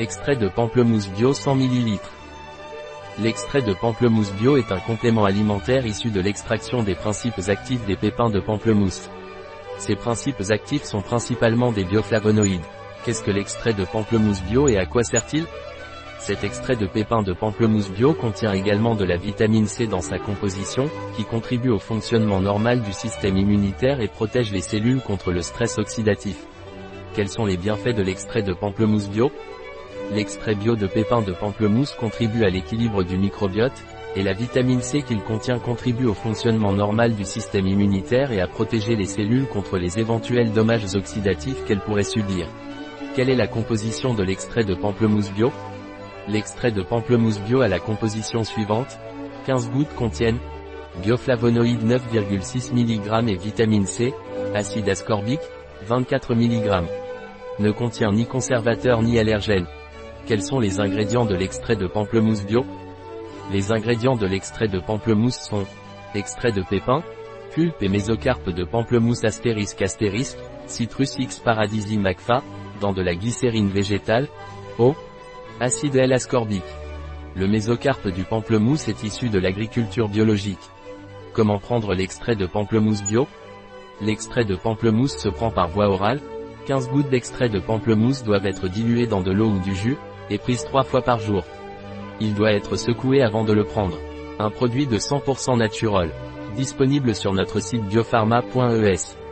Extrait de pamplemousse bio 100 ml. L'extrait de pamplemousse bio est un complément alimentaire issu de l'extraction des principes actifs des pépins de pamplemousse. Ces principes actifs sont principalement des bioflavonoïdes. Qu'est-ce que l'extrait de pamplemousse bio et à quoi sert-il? Cet extrait de pépins de pamplemousse bio contient également de la vitamine C dans sa composition, qui contribue au fonctionnement normal du système immunitaire et protège les cellules contre le stress oxydatif. Quels sont les bienfaits de l'extrait de pamplemousse bio? L'extrait bio de pépins de pamplemousse contribue à l'équilibre du microbiote, et la vitamine C qu'il contient contribue au fonctionnement normal du système immunitaire et à protéger les cellules contre les éventuels dommages oxydatifs qu'elles pourraient subir. Quelle est la composition de l'extrait de pamplemousse bio? L'extrait de pamplemousse bio a la composition suivante. 15 gouttes contiennent bioflavonoïde 9,6 mg et vitamine C, acide ascorbique, 24 mg. Ne contient ni conservateur ni allergène. Quels sont les ingrédients de l'extrait de pamplemousse bio? Les ingrédients de l'extrait de pamplemousse sont extrait de pépins, pulpe et mésocarpe de pamplemousse astérisque astérisque, citrus X paradisi macfa, dans de la glycérine végétale, eau, acide L-ascorbique. Le mésocarpe du pamplemousse est issu de l'agriculture biologique. Comment prendre l'extrait de pamplemousse bio? L'extrait de pamplemousse se prend par voie orale, 15 gouttes d'extrait de pamplemousse doivent être diluées dans de l'eau ou du jus, et prise trois fois par jour. Il doit être secoué avant de le prendre. Un produit de 100% naturel. Disponible sur notre site biopharma.es.